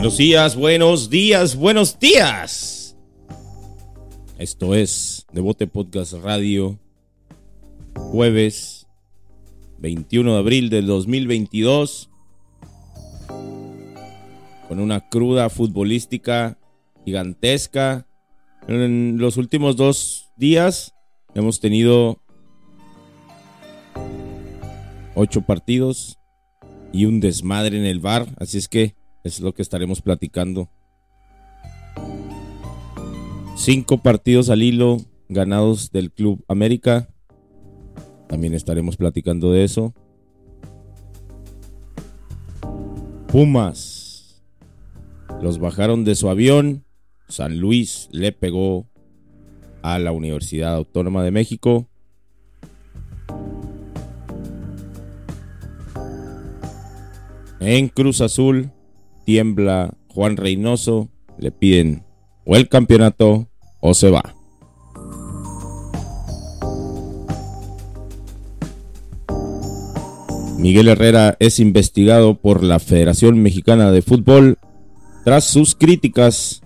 Buenos días, buenos días, buenos días. Esto es Devote Podcast Radio, jueves 21 de abril del 2022, con una cruda futbolística gigantesca. En los últimos dos días hemos tenido ocho partidos y un desmadre en el bar, así es que es lo que estaremos platicando. Cinco partidos al hilo ganados del Club América. También estaremos platicando de eso. Pumas. Los bajaron de su avión. San Luis le pegó a la Universidad Autónoma de México. En Cruz Azul tiembla Juan Reynoso, le piden o el campeonato o se va. Miguel Herrera es investigado por la Federación Mexicana de Fútbol tras sus críticas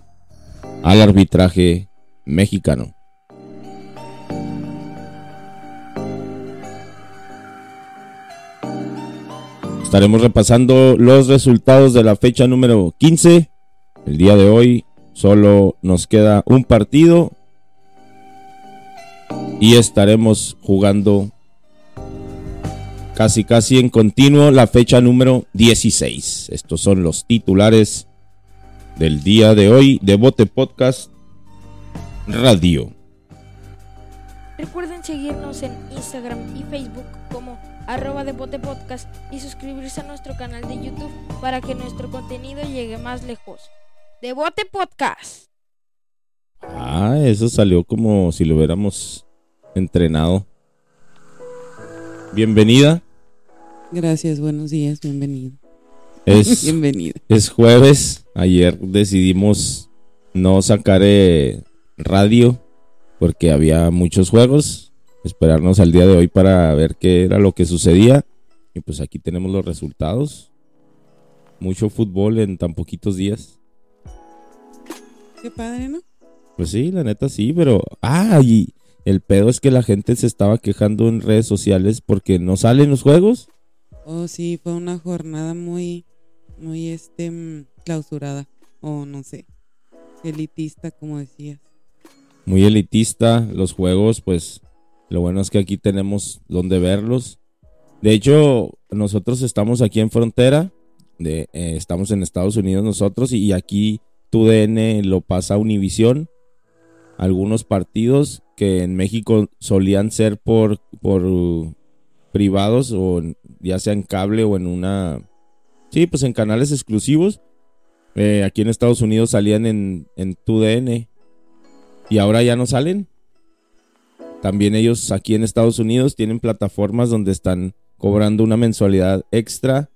al arbitraje mexicano. Estaremos repasando los resultados de la fecha número 15. El día de hoy solo nos queda un partido y estaremos jugando casi casi en continuo la fecha número 16. Estos son los titulares del día de hoy de Bote Podcast Radio. Recuerden seguirnos en Instagram y Facebook como arroba de Bote Podcast y suscribirse a nuestro canal de YouTube para que nuestro contenido llegue más lejos. De Bote Podcast. Ah, eso salió como si lo hubiéramos entrenado. Bienvenida. Gracias, buenos días, bienvenido. Es, Bienvenido. es jueves. Ayer decidimos no sacar eh, radio porque había muchos juegos. Esperarnos al día de hoy para ver qué era lo que sucedía. Y pues aquí tenemos los resultados. Mucho fútbol en tan poquitos días. Qué padre, ¿no? Pues sí, la neta sí, pero... Ah, y el pedo es que la gente se estaba quejando en redes sociales porque no salen los juegos. Oh, sí, fue una jornada muy, muy, este, mm, clausurada. O no sé, elitista, como decías. muy elitista los juegos, pues lo bueno es que aquí tenemos donde verlos. De hecho, nosotros estamos aquí en frontera, de, eh, estamos en Estados Unidos nosotros y aquí tu DN lo pasa a Univisión. Algunos partidos que en México solían ser por, por privados o ya sea en cable o en una... Sí, pues en canales exclusivos. Eh, aquí en Estados Unidos salían en, en tu DN y ahora ya no salen. También ellos aquí en Estados Unidos tienen plataformas donde están cobrando una mensualidad extra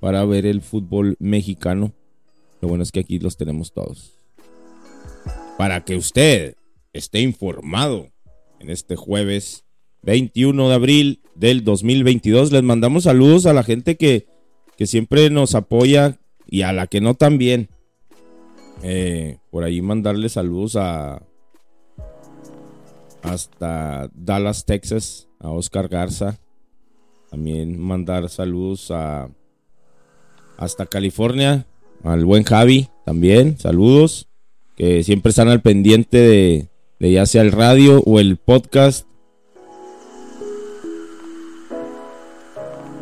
para ver el fútbol mexicano. Lo bueno es que aquí los tenemos todos. Para que usted esté informado en este jueves 21 de abril del 2022, les mandamos saludos a la gente que, que siempre nos apoya y a la que no también. Eh, por ahí mandarle saludos a hasta Dallas, Texas, a Oscar Garza. También mandar saludos a hasta California, al buen Javi, también, saludos, que siempre están al pendiente de, de ya sea el radio o el podcast.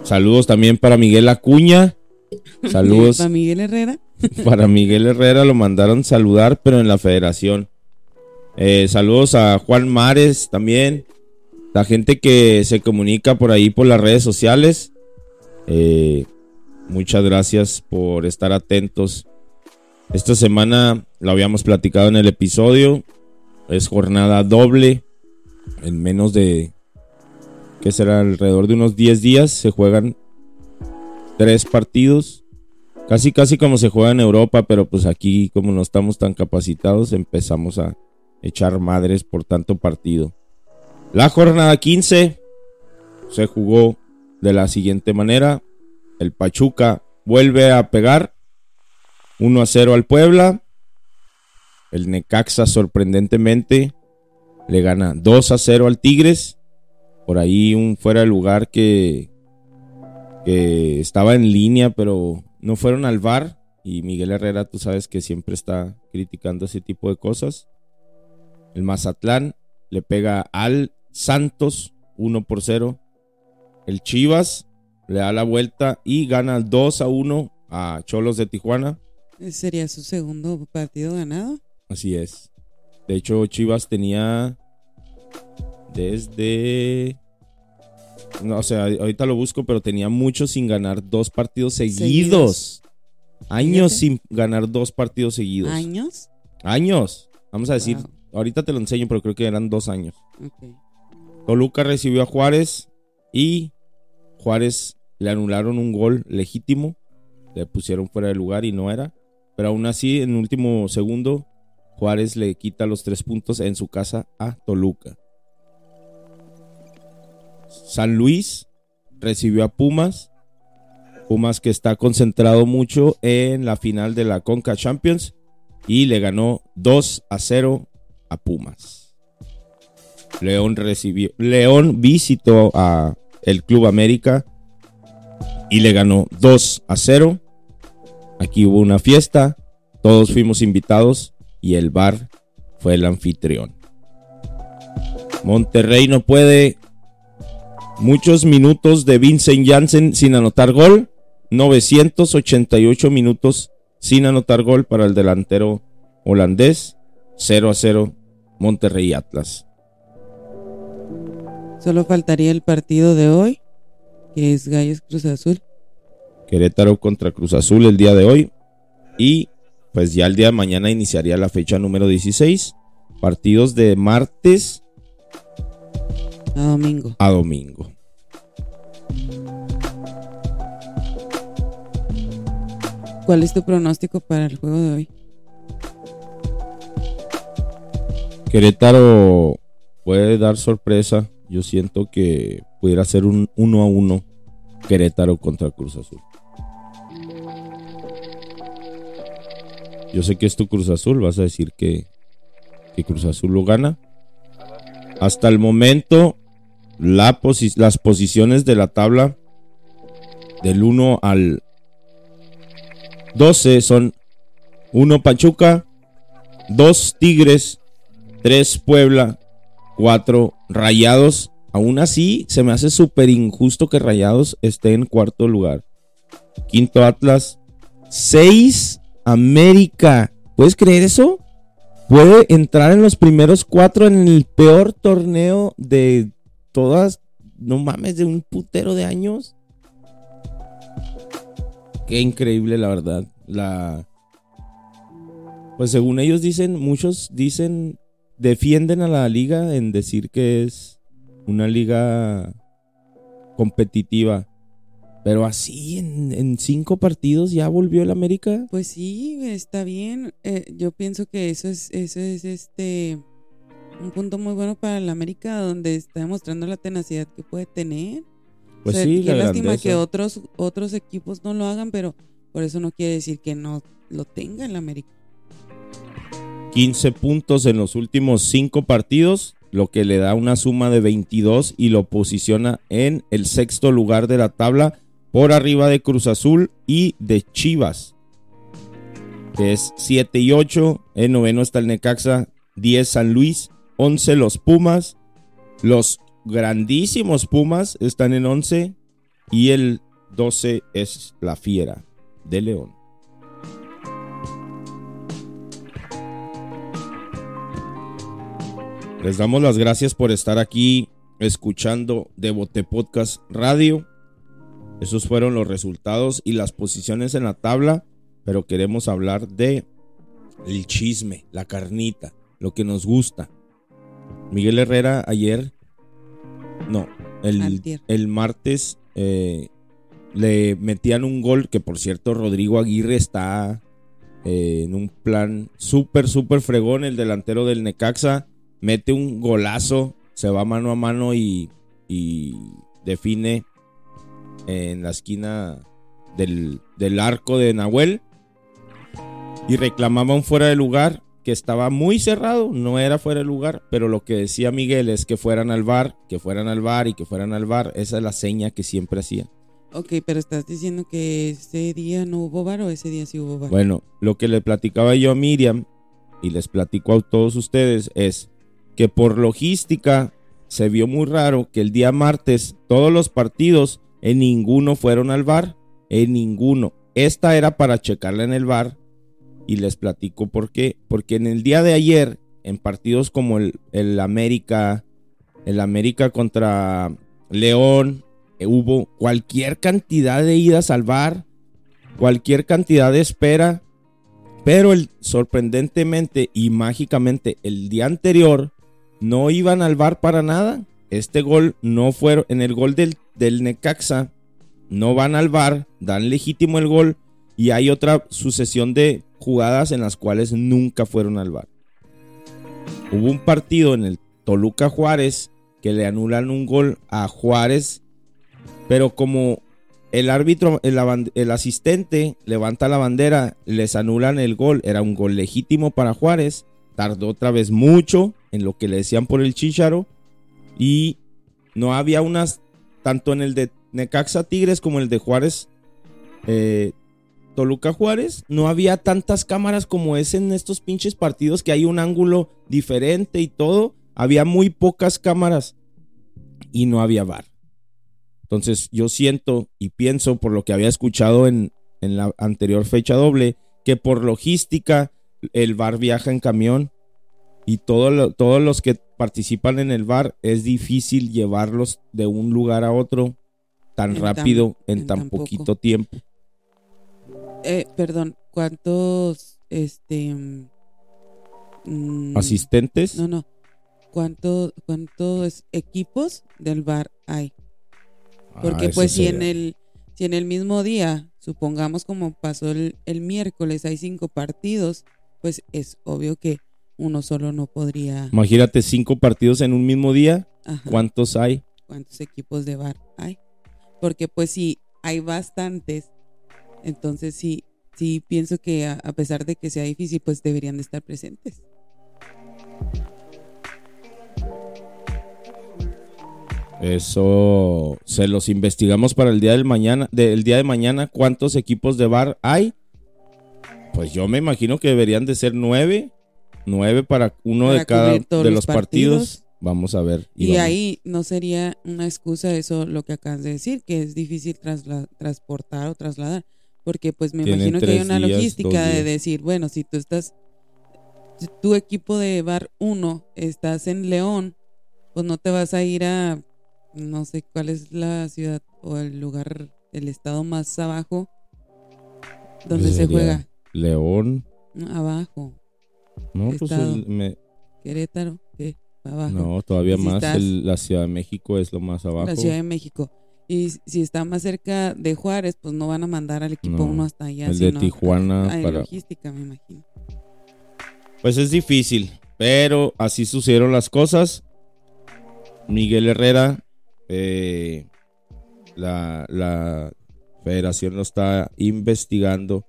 Saludos también para Miguel Acuña. Saludos Para Miguel Herrera. para Miguel Herrera lo mandaron saludar, pero en la federación. Eh, saludos a Juan Mares también. La gente que se comunica por ahí por las redes sociales. Eh, muchas gracias por estar atentos. Esta semana lo habíamos platicado en el episodio. Es jornada doble. En menos de... que será? Alrededor de unos 10 días se juegan tres partidos. Casi, casi como se juega en Europa, pero pues aquí como no estamos tan capacitados, empezamos a echar madres por tanto partido. La jornada 15 se jugó de la siguiente manera. El Pachuca vuelve a pegar 1 a 0 al Puebla. El Necaxa sorprendentemente le gana 2 a 0 al Tigres. Por ahí un fuera de lugar que, que estaba en línea, pero no fueron al bar. Y Miguel Herrera, tú sabes que siempre está criticando ese tipo de cosas. El Mazatlán le pega al Santos 1 por 0. El Chivas le da la vuelta y gana 2 a 1 a Cholos de Tijuana. ¿Sería su segundo partido ganado? Así es. De hecho, Chivas tenía desde... No, o sea, ahorita lo busco, pero tenía mucho sin ganar dos partidos seguidos. Seguidos. Años Fíjate. sin ganar dos partidos seguidos. ¿Años? Años. Vamos a decir, Wow. Ahorita te lo enseño, pero creo que eran dos años. Toluca recibió a Juárez y Juárez le anularon un gol legítimo. Le pusieron fuera de lugar y no era. Pero aún así, en último segundo, Juárez le quita los tres puntos en su casa a Toluca. San Luis recibió a Pumas. Pumas que está concentrado mucho en la final de la Conca Champions y le ganó 2 a 0 a Pumas. León recibió León visitó a el Club América y le ganó 2 a 0. Aquí hubo una fiesta, todos fuimos invitados y el bar fue el anfitrión. Monterrey no puede muchos minutos de Vincent Janssen sin anotar gol, 988 minutos sin anotar gol para el delantero holandés, 0 a 0 Monterrey Atlas. Solo faltaría el partido de hoy, que es Gallos Cruz Azul. Querétaro contra Cruz Azul el día de hoy. Y pues ya el día de mañana iniciaría la fecha número 16. Partidos de martes A domingo. a domingo. ¿Cuál es tu pronóstico para el juego de hoy? Querétaro puede dar sorpresa. Yo siento que pudiera ser un 1 a 1 Querétaro contra Cruz Azul. Yo sé que es tu Cruz Azul, vas a decir que, que Cruz Azul lo gana. Hasta el momento, las posiciones de la tabla del 1 al 12 son 1 Pachuca, 2 Tigres, 3 Puebla, 4 Rayados. Aún así, se me hace súper injusto que Rayados esté en cuarto lugar. Quinto Atlas, 6 América. ¿Puedes creer eso? Puede entrar en los primeros cuatro en el peor torneo de todas, no mames, de un putero de años. Qué increíble, la verdad. La. Pues según ellos dicen, muchos dicen, defienden a la liga en decir que es una liga competitiva. Pero así, en, en cinco partidos ya volvió el América. Pues sí, está bien. Eh, yo pienso que eso es, eso es este un punto muy bueno para el América, donde está demostrando la tenacidad que puede tener. Pues O sea, sí, qué la lástima grandeza. que otros, otros equipos no lo hagan, pero por eso no quiere decir que no lo tenga el América. 15 puntos en los últimos 5 partidos, lo que le da una suma de 22 y lo posiciona en el sexto lugar de la tabla por arriba de Cruz Azul y de Chivas, que es 7 y 8. En noveno está el Necaxa, 10 San Luis, 11 los Pumas. Los grandísimos Pumas están en 11 y el 12 es la Fiera de León. Les damos las gracias por estar aquí escuchando Devote Podcast Radio. Esos fueron los resultados y las posiciones en la tabla, pero queremos hablar de el chisme, la carnita, lo que nos gusta. Miguel Herrera ayer, no, el, el martes eh, le metían un gol que por cierto Rodrigo Aguirre está eh, en un plan súper, súper fregón, el delantero del Necaxa mete un golazo, se va mano a mano y, y define en la esquina del, del arco de Nahuel. y reclamaba un fuera de lugar que estaba muy cerrado, no era fuera de lugar, pero lo que decía Miguel es que fueran al bar, que fueran al bar y que fueran al bar, esa es la seña que siempre hacía. Ok, pero estás diciendo que ese día no hubo bar o ese día sí hubo bar. Bueno, lo que le platicaba yo a Miriam y les platico a todos ustedes es que por logística se vio muy raro que el día martes todos los partidos en ninguno fueron al bar, en ninguno. Esta era para checarla en el bar y les platico por qué. Porque en el día de ayer, en partidos como el, el América, el América contra León, eh, hubo cualquier cantidad de idas al bar, cualquier cantidad de espera. Pero el, sorprendentemente y mágicamente el día anterior no iban al bar para nada. Este gol no fue en el gol del, Necaxa. No van al bar, dan legítimo el gol y hay otra sucesión de jugadas en las cuales nunca fueron al bar. Hubo un partido en el Toluca Juárez que le anulan un gol a Juárez, pero como el árbitro, el, asistente levanta la bandera, les anulan el gol, era un gol legítimo para Juárez, tardó otra vez mucho en lo que le decían por el Chicharo y no había unas, tanto en el de Necaxa Tigres como el de Juárez, eh, Toluca Juárez, no había tantas cámaras como es en estos pinches partidos que hay un ángulo diferente y todo. Había muy pocas cámaras y no había bar. Entonces yo siento y pienso por lo que había escuchado en, en la anterior fecha doble, que por logística el bar viaja en camión y todo todos los que participan en el bar es difícil llevarlos de un lugar a otro tan rápido en, tan, poquito tiempo. Eh, perdón, ¿cuántos este mm, asistentes? No, no. ¿Cuántos cuántos equipos del bar hay? Porque ah, pues si en el si en el mismo día, supongamos como pasó el, miércoles, hay cinco partidos, pues es obvio que uno solo no podría. Imagínate cinco partidos en un mismo día. ¿Cuántos hay? ¿Cuántos equipos de bar hay? Porque pues si hay bastantes, entonces sí, sí pienso que a, pesar de que sea difícil, pues deberían de estar presentes. Eso se los investigamos para el día del mañana, del día de mañana. ¿Cuántos equipos de bar hay? Pues yo me imagino que deberían de ser nueve, nueve para uno de cada de los partidos. Vamos a ver. Y, ahí no sería una excusa eso lo que acabas de decir, que es difícil transportar o trasladar. Porque pues me imagino que hay una logística de decir, bueno, si tú estás, tu equipo de bar 1 estás en León, pues no te vas a ir a, no sé cuál es la ciudad o el lugar, el estado más abajo donde se juega. León. abajo. No, pues Querétaro, ¿qué? Abajo. No, todavía más. la Ciudad de México es lo más abajo. La Ciudad de México. Y si está más cerca de Juárez, pues no van a mandar al equipo uno hasta allá. El de Tijuana. para logística, me imagino. Pues es difícil, pero así sucedieron las cosas. Miguel Herrera, eh, la, la federación lo está investigando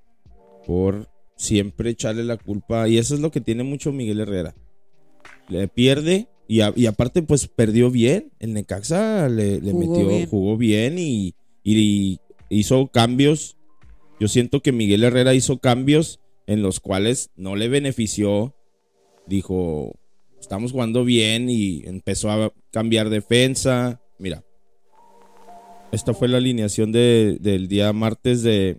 por siempre echarle la culpa. Y eso es lo que tiene mucho Miguel Herrera. Le pierde y, aparte, pues perdió bien. El Necaxa le, metió, jugó bien y, hizo cambios. Yo siento que Miguel Herrera hizo cambios en los cuales no le benefició. Dijo, estamos jugando bien y empezó a cambiar defensa. Mira, esta fue la alineación del día martes de,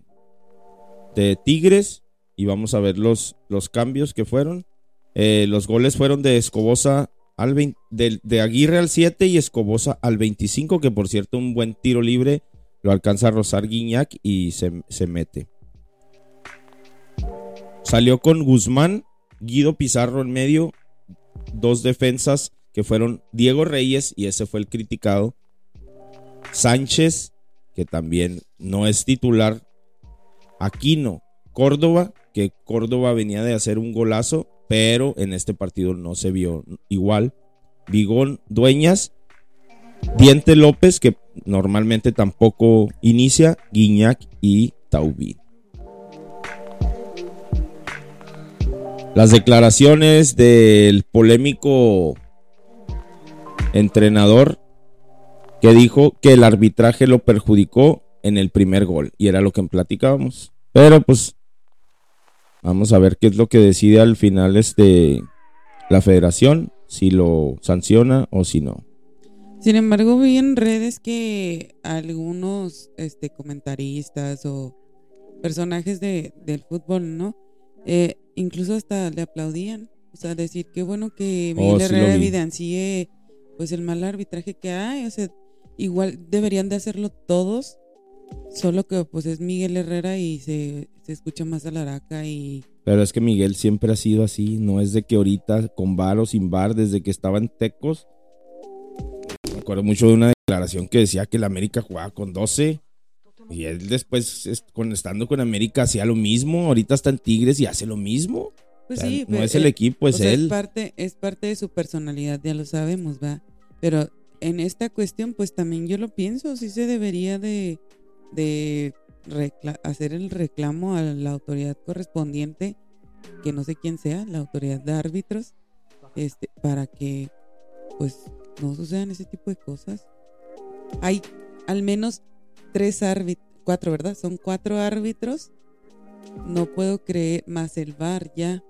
de Tigres y vamos a ver los, los cambios que fueron. Eh, los goles fueron de Escobosa al de, Aguirre al 7 y Escobosa al 25, que por cierto un buen tiro libre lo alcanza a rozar Guiñac y se, se mete. Salió con Guzmán, Guido Pizarro en medio, dos defensas que fueron Diego Reyes y ese fue el criticado. Sánchez, que también no es titular. Aquino, Córdoba, que Córdoba venía de hacer un golazo pero en este partido no se vio igual. Vigón Dueñas, Diente López, que normalmente tampoco inicia, Guiñac y Taubín. Las declaraciones del polémico entrenador que dijo que el arbitraje lo perjudicó en el primer gol. Y era lo que platicábamos. Pero pues vamos a ver qué es lo que decide al final este, la federación, si lo sanciona o si no. Sin embargo, vi en redes que algunos este, comentaristas o personajes de, del fútbol, ¿no? Eh, incluso hasta le aplaudían. O sea, decir qué bueno que oh, Miguel Herrera evidencie pues el mal arbitraje que hay. O sea, igual deberían de hacerlo todos. Solo que pues es Miguel Herrera y se, se escucha más a la araca y... Pero es que Miguel siempre ha sido así. No es de que ahorita con bar o sin bar, desde que estaba en Tecos me acuerdo mucho de una declaración que decía que el América jugaba con 12. Y él después, estando con América, hacía lo mismo. Ahorita está en Tigres y hace lo mismo. Pues sí, no es el equipo, es él. Es parte, es parte de su personalidad, ya lo sabemos, va. Pero en esta cuestión, pues también yo lo pienso, sí se debería de, de hacer el reclamo a la autoridad correspondiente, que no sé quién sea, la autoridad de árbitros, este, para que pues no sucedan ese tipo de cosas. Hay al menos tres árbitros, cuatro, ¿verdad? Son cuatro árbitros. No puedo creer, más el VAR ya.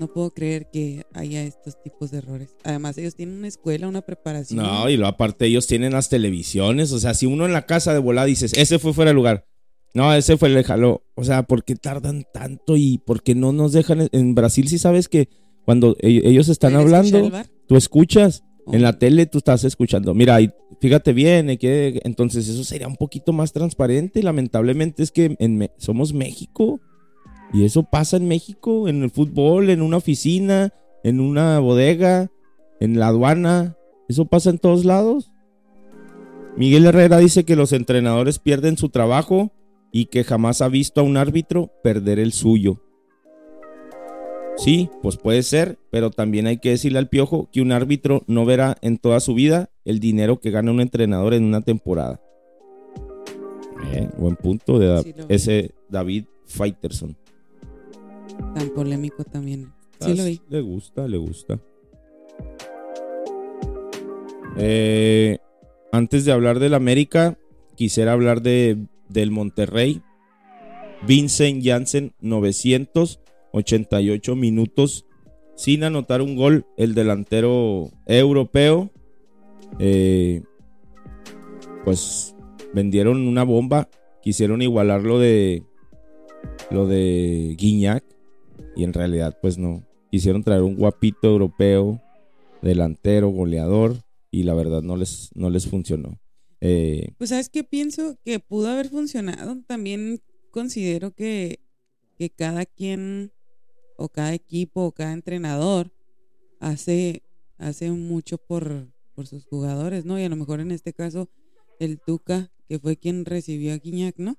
No puedo creer que haya estos tipos de errores. Además, ellos tienen una escuela, una preparación. No, y lo aparte, ellos tienen las televisiones. O sea, si uno en la casa de volada dices, ese fue fuera de lugar. No, ese fue el jaló. O sea, ¿por qué tardan tanto y por qué no nos dejan? En Brasil, si sabes que cuando e-, ellos están hablando, tú escuchas. En la tele tú estás escuchando, mira, fíjate bien, que, entonces eso sería un poquito más transparente. Lamentablemente es que somos México y eso pasa en México, en el fútbol, en una oficina, en una bodega, en la aduana, eso pasa en todos lados. Miguel Herrera dice que los entrenadores pierden su trabajo y que jamás ha visto a un árbitro perder el suyo. Sí, pues puede ser, pero también hay que decirle al piojo que un árbitro no verá en toda su vida el dinero que gana un entrenador en una temporada. Eh, buen punto de ese David Fighterson. Tan polémico también. Sí lo vi. Le gusta, le gusta. Eh, antes de hablar del América, quisiera hablar de, del Monterrey. Vincent Janssen, 900 88 minutos sin anotar un gol el delantero europeo. Eh, pues vendieron una bomba, quisieron igualar lo de lo de Guiñac y en realidad pues no. Quisieron traer un guapito europeo, delantero, goleador y la verdad no les, no les funcionó. Eh, pues sabes que pienso que pudo haber funcionado. También considero que, que cada quien o cada equipo o cada entrenador hace, hace mucho por, por sus jugadores, ¿no? Y a lo mejor en este caso el Tuca, que fue quien recibió a Guiñac, ¿no?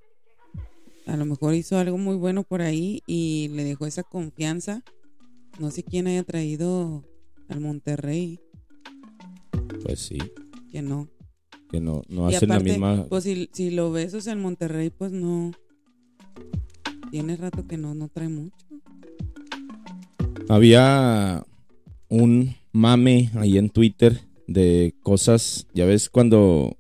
A lo mejor hizo algo muy bueno por ahí y le dejó esa confianza. No sé quién haya traído al Monterrey. Pues sí. Que no. Que no, no hacen la misma. Pues si, si lo ves, o sea, el Monterrey, pues no. Tiene rato que no, no trae mucho. Había un mame ahí en Twitter de cosas, ya ves, cuando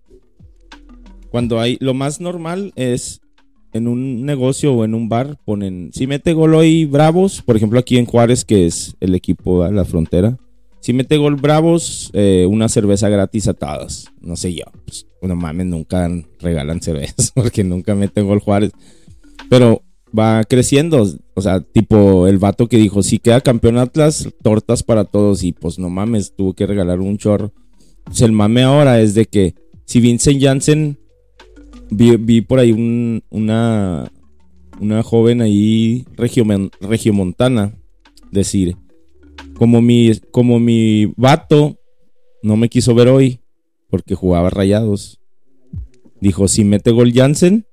cuando hay lo más normal es en un negocio o en un bar ponen si mete gol hoy Bravos, por ejemplo aquí en Juárez que es el equipo de la frontera, si mete gol Bravos eh, una cerveza gratis atadas, no sé yo, pues, no mames nunca regalan cervezas porque nunca mete gol Juárez, pero va creciendo. O sea, tipo el vato que dijo, si queda campeón Atlas, tortas para todos. Y pues no mames, tuvo que regalar un chorro. Pues el mame ahora es de que si Vincent Janssen, vi, por ahí una, una joven ahí regiomontana decir, como mi, como mi vato no me quiso ver hoy porque jugaba rayados. Dijo, si mete gol Janssen,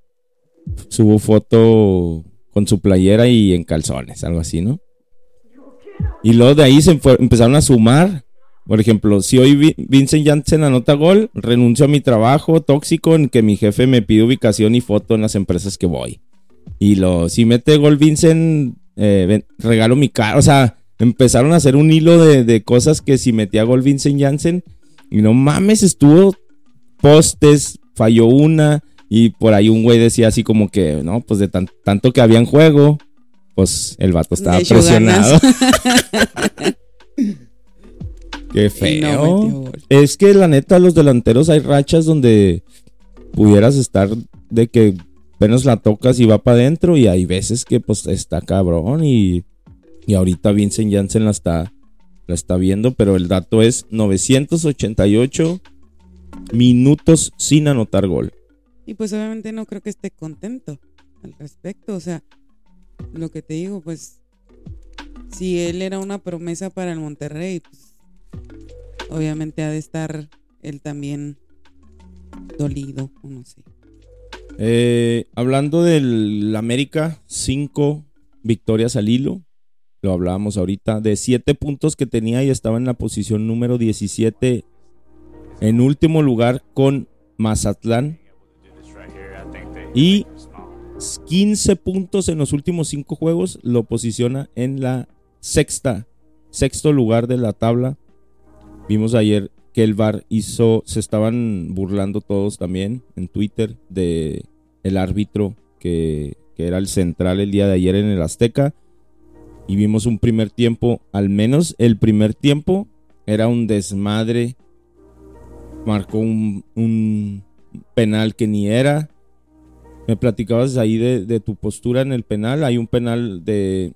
subo foto con su playera y en calzones, algo así, ¿no? Y luego de ahí se empezaron a sumar. Por ejemplo, si hoy Vincent Janssen anota gol, renuncio a mi trabajo tóxico en que mi jefe me pide ubicación y foto en las empresas que voy. Y lo, si mete gol Vincent, eh, regalo mi cara. O sea, empezaron a hacer un hilo de, cosas que si metía gol Vincent Janssen, y no mames, estuvo postes, falló una, y por ahí un güey decía así como que, no, pues de tanto que había en juego, pues el vato estaba presionado. Qué feo. es que la neta, los delanteros hay rachas donde pudieras estar de que apenas la tocas y va para adentro y hay veces que pues está cabrón y, y ahorita Vincent Janssen la está, la está viendo, pero el dato es 988 minutos sin anotar gol. Y pues obviamente no creo que esté contento al respecto, o sea, lo que te digo, pues si él era una promesa para el Monterrey, pues obviamente ha de estar él también dolido, no sé. Eh, hablando del América, cinco victorias al hilo. Lo hablábamos ahorita. De siete puntos que tenía y estaba en la posición número 17. En último lugar con Mazatlán. Y 15 puntos en los últimos cinco juegos. Lo posiciona en la sexta. Sexto lugar de la tabla. Vimos ayer que el VAR hizo, se estaban burlando todos también en Twitter de el árbitro que, que era el central el día de ayer en el Azteca. Y vimos un primer tiempo, al menos el primer tiempo, era un desmadre. Marcó un, un penal que ni era. Me platicabas ahí de, de, tu postura en el penal. Hay un penal de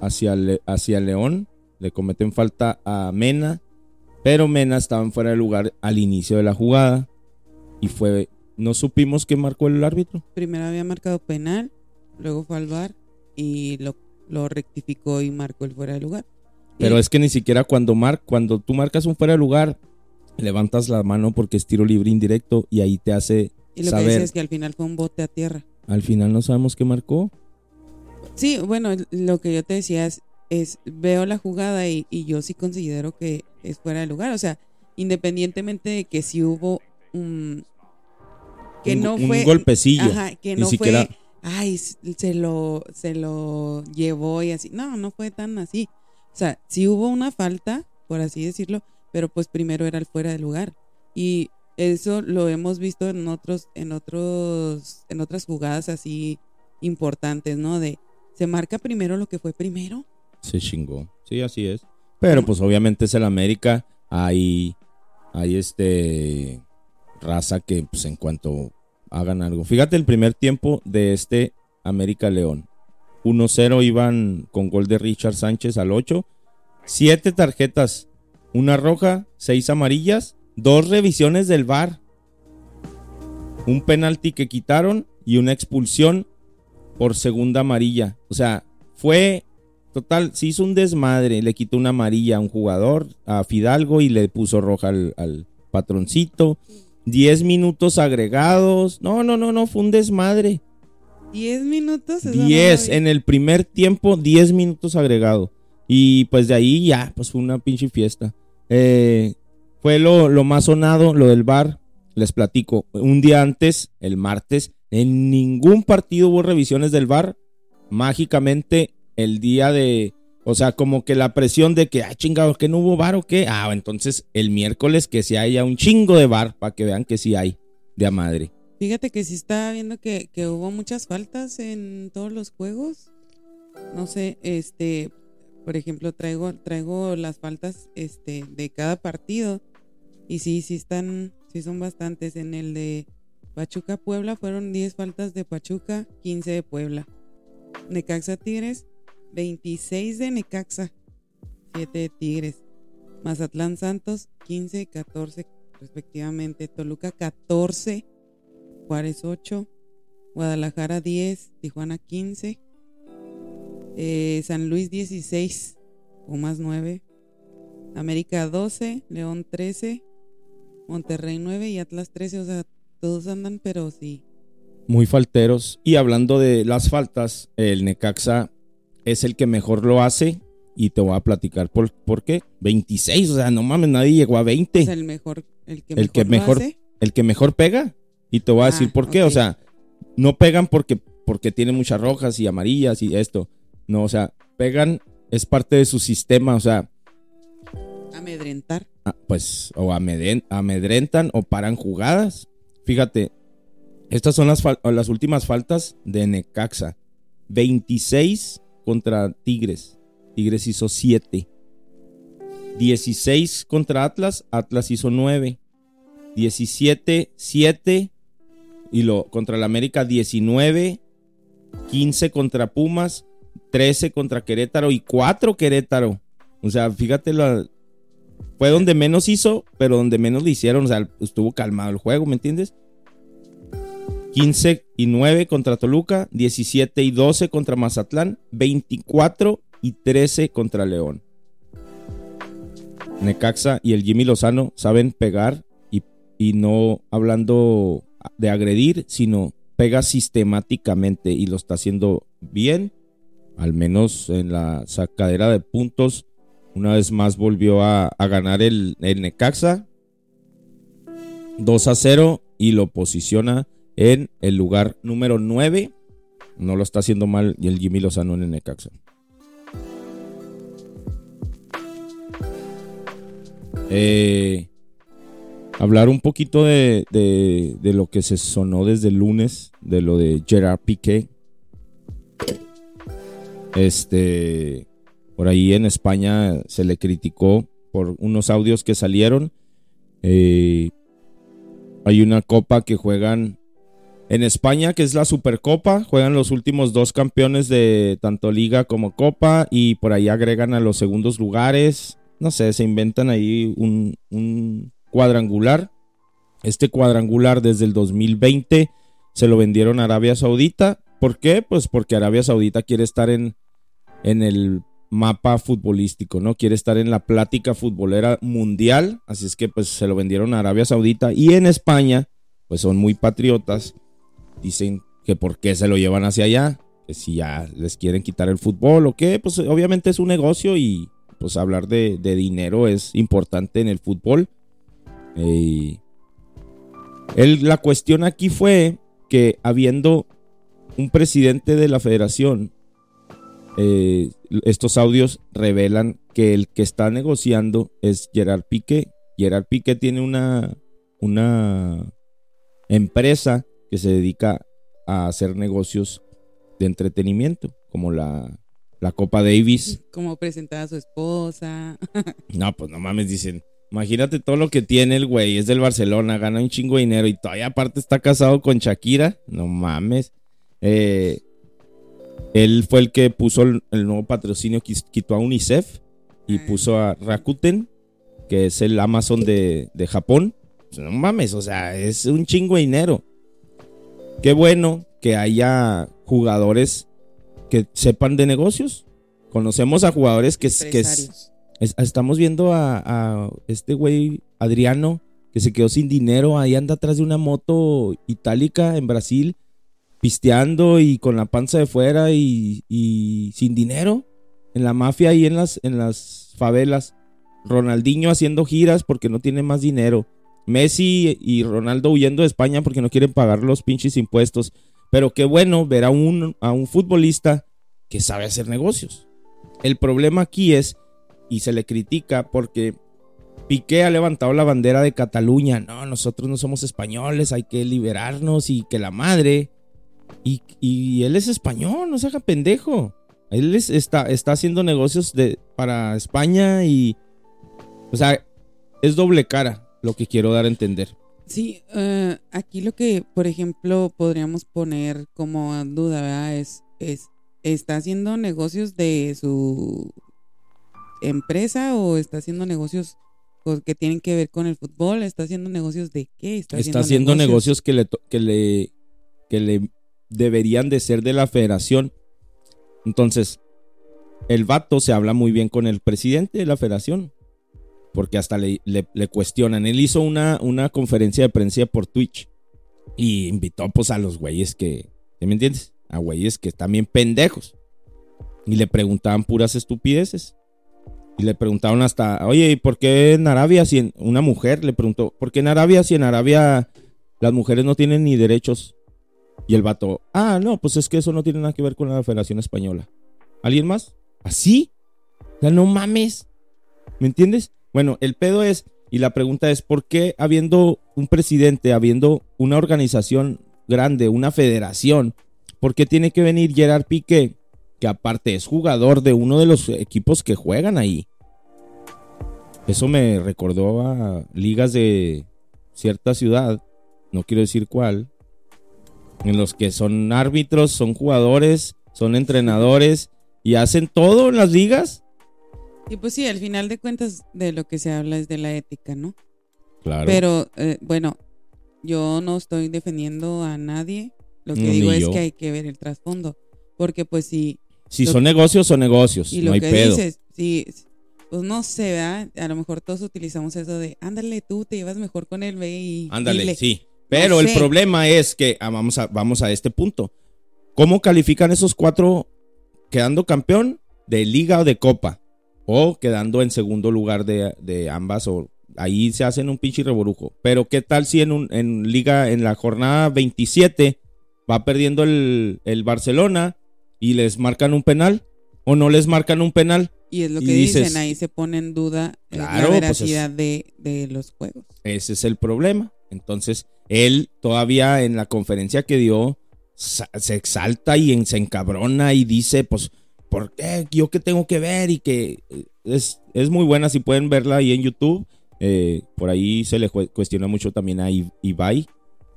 hacia, hacia León. Le cometen falta a Mena. Pero Mena estaba fuera de lugar al inicio de la jugada y fue no supimos qué marcó el árbitro. Primero había marcado penal, luego fue al bar y lo, lo rectificó y marcó el fuera de lugar. Pero es que ni siquiera cuando mar, cuando tú marcas un fuera de lugar, levantas la mano porque es tiro libre indirecto y ahí te hace y lo que dice es que al final fue un bote a tierra. Al final no sabemos qué marcó. Sí, bueno, lo que yo te decía es, es veo la jugada y, yo sí considero que es fuera de lugar. O sea, independientemente de que si hubo un... Que no fue... Un golpecillo. Ajá, que no fue... Ay, se lo, se lo llevó y así. No, no fue tan así. O sea, sí hubo una falta, por así decirlo, pero pues primero era el fuera de lugar. Y eso lo hemos visto en otros, en otros, en otras jugadas así importantes, ¿no? De se marca primero lo que fue primero se chingó. Sí, así es. Pero pues obviamente es el América. Hay, hay este raza que pues en cuanto hagan algo. Fíjate el primer tiempo de este América León. 1-0 iban con gol de Richard Sánchez al 8. Siete tarjetas. Una roja, seis amarillas, dos revisiones del VAR. Un penalti que quitaron y una expulsión por segunda amarilla. O sea, fue Total, se hizo un desmadre, le quitó una amarilla a un jugador, a Fidalgo, y le puso roja al, patroncito. Diez minutos agregados. No, no, no, no, fue un desmadre. ¿Diez minutos? Diez, en el primer tiempo, diez minutos agregados. Y pues de ahí ya, pues fue una pinche fiesta. Eh, fue lo, lo más sonado, lo del bar. Les platico, un día antes, el martes, en ningún partido hubo revisiones del bar. Mágicamente el día de, o sea, como que la presión de que, ah, chingado, que no hubo bar o qué. Ah, entonces el miércoles que se haya un chingo de bar para que vean que sí hay de a madre. Fíjate que sí está viendo que, que hubo muchas faltas en todos los juegos. No sé, este, por ejemplo, traigo, traigo las faltas este, de cada partido. Y sí, sí están, sí son bastantes. En el de Pachuca Puebla fueron 10 faltas de Pachuca, 15 de Puebla. Necaxa Tigres, 26 de Necaxa, 7 de Tigres. Mazatlán Santos, 15 y 14 respectivamente. Toluca, 14. Juárez, 8. Guadalajara, 10. Tijuana, 15. Eh, San Luis, 16. más 9. América, 12. León, 13. Monterrey, 9. Y Atlas, 13. O sea, todos andan, pero sí. Muy falteros. Y hablando de las faltas, el Necaxa es el que mejor lo hace y te voy a platicar por, por qué. 26, o sea, no mames, nadie llegó a 20. Es el mejor, el que el mejor, que mejor El que mejor pega. Y te voy a decir ah, por qué. O sea, no pegan porque, porque tienen muchas rojas y amarillas y esto. No, o sea, pegan es parte de su sistema, o sea. Amedrentar. Ah, pues, o amedrentan o paran jugadas. Fíjate, estas son las, las últimas faltas de Necaxa. 26 contra Tigres. Tigres hizo 7. 16 contra Atlas. Atlas hizo 9. 17, 7. Y lo contra el América 19. 15 contra Pumas. 13 contra Querétaro y 4 Querétaro. O sea, fíjate, la, fue donde menos hizo, pero donde menos le hicieron. O sea, estuvo calmado el juego, ¿me entiendes? 15 y 9 contra Toluca, 17 y 12 contra Mazatlán, 24 y 13 contra León. Necaxa y el Jimmy Lozano saben pegar y, y no hablando de agredir, sino pega sistemáticamente y lo está haciendo bien, al menos en la sacadera de puntos. Una vez más volvió a, ganar el, el Necaxa 2 a 0 y lo posiciona en el lugar número 9. No lo está haciendo mal y el Jimmy Lozano en el Necaxa. Eh, hablar un poquito de, de, lo que se sonó desde el lunes, de lo de Gerard Piqué. Este, por ahí en España se le criticó por unos audios que salieron. Eh, hay una copa que juegan en España, que es la Supercopa, juegan los últimos dos campeones de tanto liga como copa y por ahí agregan a los segundos lugares. No sé, se inventan ahí un, cuadrangular. Este cuadrangular desde el 2020 se lo vendieron a Arabia Saudita. ¿Por qué? Pues porque Arabia Saudita quiere estar en, en el mapa futbolístico, ¿no? Quiere estar en la plática futbolera mundial. Así es que pues se lo vendieron a Arabia Saudita. Y en España, pues son muy patriotas dicen que por qué se lo llevan hacia allá, que si ya les quieren quitar el fútbol o qué, pues obviamente es un negocio y pues hablar de, dinero es importante en el fútbol. Eh, la cuestión aquí fue que habiendo un presidente de la federación, eh, estos audios revelan que el que está negociando es Gerard Piqué. Gerard Piqué tiene una, una empresa que se dedica a hacer negocios de entretenimiento, como la, la Copa Davis. Como presentar a su esposa. no, pues no mames, dicen. Imagínate todo lo que tiene el güey, es del Barcelona, gana un chingo de dinero y todavía aparte está casado con Shakira. No mames. Eh, él fue el que puso el, nuevo patrocinio, quitó a UNICEF y puso a Rakuten, que es el Amazon de, de Japón. Pues no mames, o sea, es un chingo de dinero. Qué bueno que haya jugadores que sepan de negocios. Conocemos a jugadores que, que estamos viendo a, este güey Adriano que se quedó sin dinero, ahí anda atrás de una moto itálica en Brasil, pisteando y con la panza de fuera y, y sin dinero, en la mafia y en las, en las favelas. Ronaldinho haciendo giras porque no tiene más dinero. Messi y Ronaldo huyendo de España porque no quieren pagar los pinches impuestos. Pero qué bueno ver a un, a un futbolista que sabe hacer negocios. El problema aquí es, y se le critica porque Piqué ha levantado la bandera de Cataluña. No, nosotros no somos españoles, hay que liberarnos y que la madre. Y, y él es español, no se haga pendejo. Él está, está haciendo negocios de, para España y... O sea, es doble cara lo que quiero dar a entender. Sí, eh, aquí lo que, por ejemplo, podríamos poner como duda, ¿verdad? Es, es, ¿está haciendo negocios de su empresa o está haciendo negocios que tienen que ver con el fútbol? ¿Está haciendo negocios de qué? Está, haciendo, negocios, que, le, que, le, que le deberían de ser de la federación. Entonces, el vato se habla muy bien con el presidente de la federación porque hasta le, cuestionan. Él hizo una, una conferencia de prensa por Twitch y invitó pues a los güeyes que, ¿me entiendes? A güeyes que están bien pendejos. Y le preguntaban puras estupideces. Y le preguntaron hasta, oye, ¿y por qué en Arabia si en, una mujer le preguntó, ¿por qué en Arabia si en Arabia las mujeres no tienen ni derechos? Y el vato, ah, no, pues es que eso no tiene nada que ver con la Federación Española. ¿Alguien más? ¿Así? O sea, no mames. ¿Me entiendes? Bueno, el pedo es, y la pregunta es, ¿por qué habiendo un presidente, habiendo una organización grande, una federación, ¿por qué tiene que venir Gerard Piqué, que aparte es jugador de uno de los equipos que juegan ahí? Eso me recordó a ligas de cierta ciudad, no quiero decir cuál, en los que son árbitros, son jugadores, son entrenadores y hacen todo en las ligas. Y pues sí, al final de cuentas de lo que se habla es de la ética, ¿no? Claro. Pero eh, bueno, yo no estoy defendiendo a nadie. Lo que digo es que hay que ver el trasfondo. Porque pues si... Si son negocios, son negocios. Y lo que dices, si, pues no sé, ¿verdad? A lo mejor todos utilizamos eso de, ándale, tú te llevas mejor con él, ve y... Ándale, sí. Pero el problema es que, ah, vamos, a, vamos a este punto. ¿Cómo califican esos cuatro quedando campeón de liga o de copa? O quedando en segundo lugar de, ambas, o ahí se hacen un pinche revolujo. Pero ¿qué tal si en, un, en liga, en la jornada 27, va perdiendo el, Barcelona y les marcan un penal? ¿O no les marcan un penal? Y es lo que dicen, ahí se pone en duda la pues veracidad de, de los juegos. Ese es el problema. Entonces, él todavía en la conferencia que dio se exalta y se encabrona y dice, pues, ¿por qué? ¿Yo qué tengo que ver? Y que eh, es, es muy buena, si pueden verla ahí en YouTube. Eh, por ahí se le cuestiona mucho también a Ibai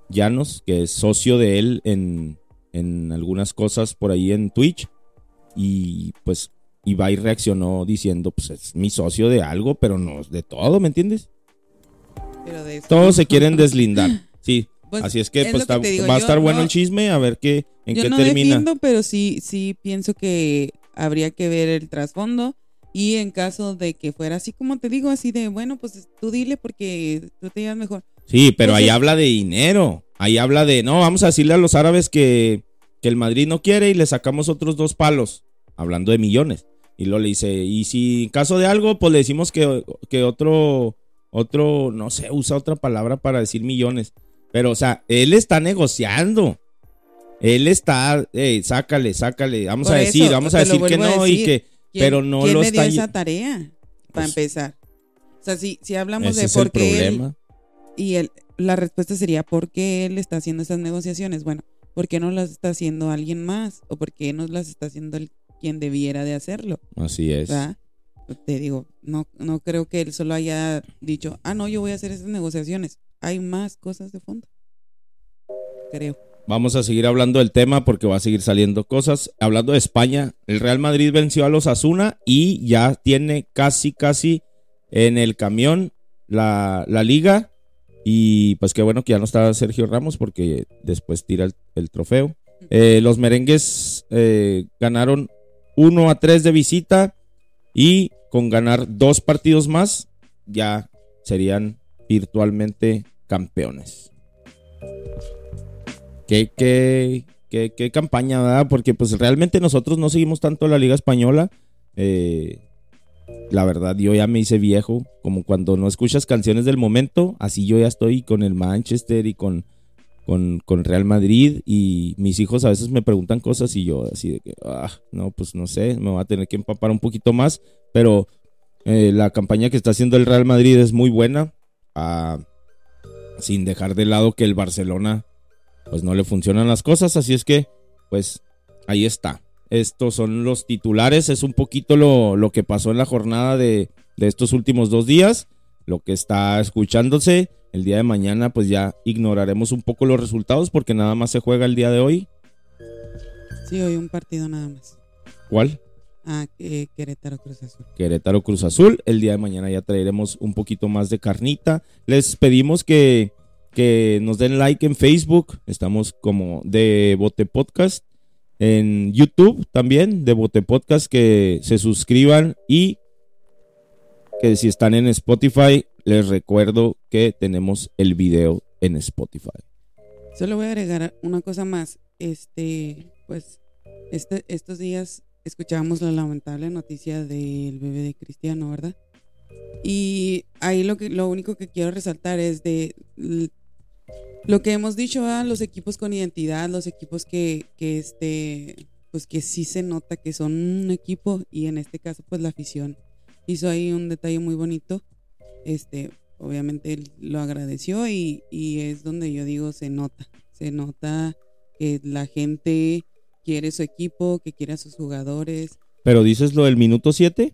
Llanos, que es socio de él en, en algunas cosas por ahí en Twitch. Y pues Ibai reaccionó diciendo, pues es mi socio de algo, pero no de todo, ¿me entiendes? Todos se quieren deslindar. Sí. Pues, Así es que, pues, va a estar bueno el chisme, a ver qué, en qué no termina. Defiendo, pero sí, sí pienso que habría que ver el trasfondo. Y en caso de que fuera así como te digo, así de, bueno, pues tú dile porque tú te llevas mejor. Sí, pero ahí habla de dinero. Ahí habla de, no, vamos a decirle a los árabes que, que el Madrid no quiere y le sacamos otros dos palos. Hablando de millones. Y luego le dice, y si en caso de algo, pues le decimos que, que otro otro, no sé, usa otra palabra para decir millones. Pero, o sea, él está negociando. Él está, hey, sácale, sácale. Vamos a decir, vamos a decir que no y que, pero no ¿quién lo le dio esa tarea para pues, empezar? O sea, si, si hablamos de por qué él, y él, la respuesta sería ¿por qué él está haciendo esas negociaciones? Bueno, ¿por qué no las está haciendo alguien más? ¿O por qué no las está haciendo el, quien debiera de hacerlo? Así es. ¿verdad? te digo, no, no creo que él solo haya dicho, ah, no, yo voy a hacer esas negociaciones. Hay más cosas de fondo. Creo. Vamos a seguir hablando del tema porque va a seguir saliendo cosas. Hablando de España, el Real Madrid venció a los Asuna y ya tiene casi, casi en el camión la, liga. Y pues qué bueno que ya no está Sergio Ramos porque después tira el, trofeo. Eh, los merengues eh, ganaron 1 a 3 de visita y con ganar dos partidos más, ya serían virtualmente campeones. Qué, qué, qué, campaña, ¿verdad? Porque pues realmente nosotros no seguimos tanto la Liga Española. Eh, la verdad, yo ya me hice viejo, como cuando no escuchas canciones del momento, así yo ya estoy con el Manchester y con con, Real Madrid y mis hijos a veces me preguntan cosas y yo así de que, ah, no, pues no sé, me voy a tener que empapar un poquito más, pero eh, la campaña que está haciendo el Real Madrid es muy buena, ah, sin dejar de lado que el Barcelona pues no le funcionan las cosas, así es que pues ahí está. Estos son los titulares, es un poquito lo, lo que pasó en la jornada de, de estos últimos dos días, lo que está escuchándose. El día de mañana pues ya ignoraremos un poco los resultados porque nada más se juega el día de hoy. Sí, hoy un partido nada más. ¿Cuál? Ah, Querétaro Cruz Azul. Querétaro Cruz Azul. El día de mañana ya traeremos un poquito más de carnita. Les pedimos que, que nos den like en Facebook. Estamos como de Bote Podcast. En YouTube también, de Bote Podcast, que se suscriban y que si están en Spotify, les recuerdo que tenemos el video en Spotify. Solo voy a agregar una cosa más. Este, pues, este, estos días escuchábamos la lamentable noticia del bebé de Cristiano, ¿verdad? Y ahí lo que, lo único que quiero resaltar es de lo que hemos dicho a los equipos con identidad, los equipos que, que este, pues que sí se nota que son un equipo y en este caso pues la afición hizo ahí un detalle muy bonito. Este, obviamente él lo agradeció y, y es donde yo digo se nota, se nota que la gente quiere su equipo, que quiere a sus jugadores. Pero dices lo del minuto 7?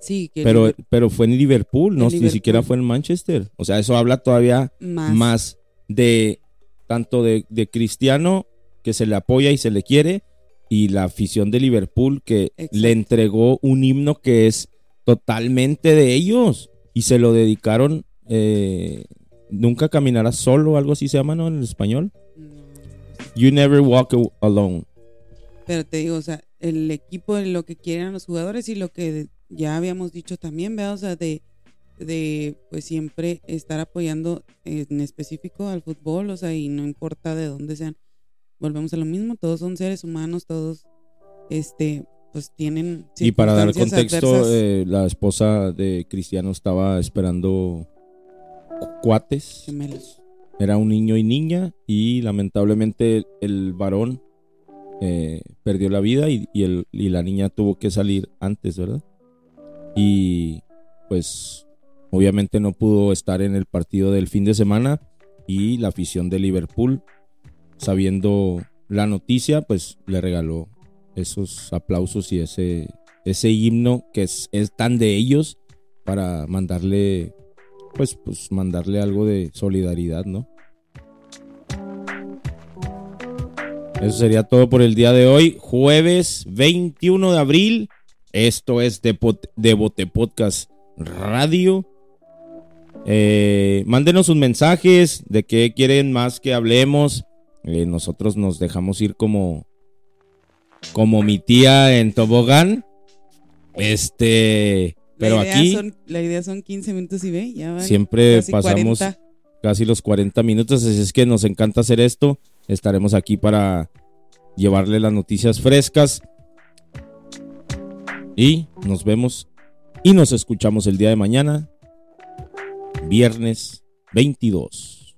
Sí, pero, pero fue en Liverpool, no ni siquiera fue en Manchester. O sea, eso habla todavía más, de tanto de, Cristiano que se le apoya y se le quiere y la afición de Liverpool que le entregó un himno que es totalmente de ellos y se lo dedicaron eh, nunca caminarás solo algo así se llama no en el español you never walk alone. Pero te digo o sea el equipo lo que quieren los jugadores y lo que ya habíamos dicho también, ¿verdad? O sea, de, de pues siempre estar apoyando en específico al fútbol, o sea, y no importa de dónde sean. Volvemos a lo mismo, todos son seres humanos, todos este pues tienen y para dar contexto eh, la esposa de Cristiano estaba esperando cuates. Gemelos. Era un niño y niña y lamentablemente el varón eh, perdió la vida y, el, y la niña tuvo que salir antes verdad y pues obviamente no pudo estar en el partido del fin de semana y la afición de Liverpool, sabiendo la noticia, pues le regaló esos aplausos y ese, ese himno que es, tan de ellos para mandarle, pues, pues mandarle algo de solidaridad, ¿no? Eso sería todo por el día de hoy, jueves 21 de abril. Esto es de, Bote Podcast Radio. Eh, mándenos sus mensajes de qué quieren más que hablemos. Eh, nosotros nos dejamos ir como, como mi tía en tobogán. Este, pero aquí. la idea son 15 minutos y ve, ya Siempre pasamos casi los 40 minutos, así es que nos encanta hacer esto. Estaremos aquí para llevarle las noticias frescas. Y nos vemos y nos escuchamos el día de mañana, viernes 22.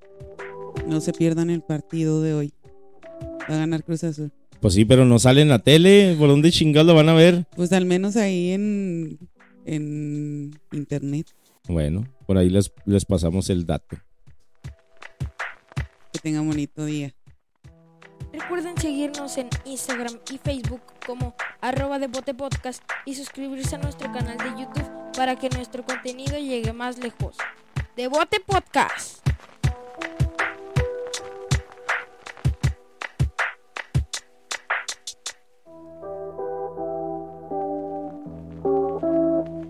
No se pierdan el partido de hoy. Va a ganar Cruz Azul. Pues sí, pero no sale en la tele. ¿Por dónde chingado van a ver? Pues al menos ahí en, en internet. Bueno, por ahí les, les pasamos el dato. Que tengan bonito día. Recuerden seguirnos en Instagram y Facebook como arroba de Podcast y suscribirse a nuestro canal de YouTube para que nuestro contenido llegue más lejos. Devote Podcast.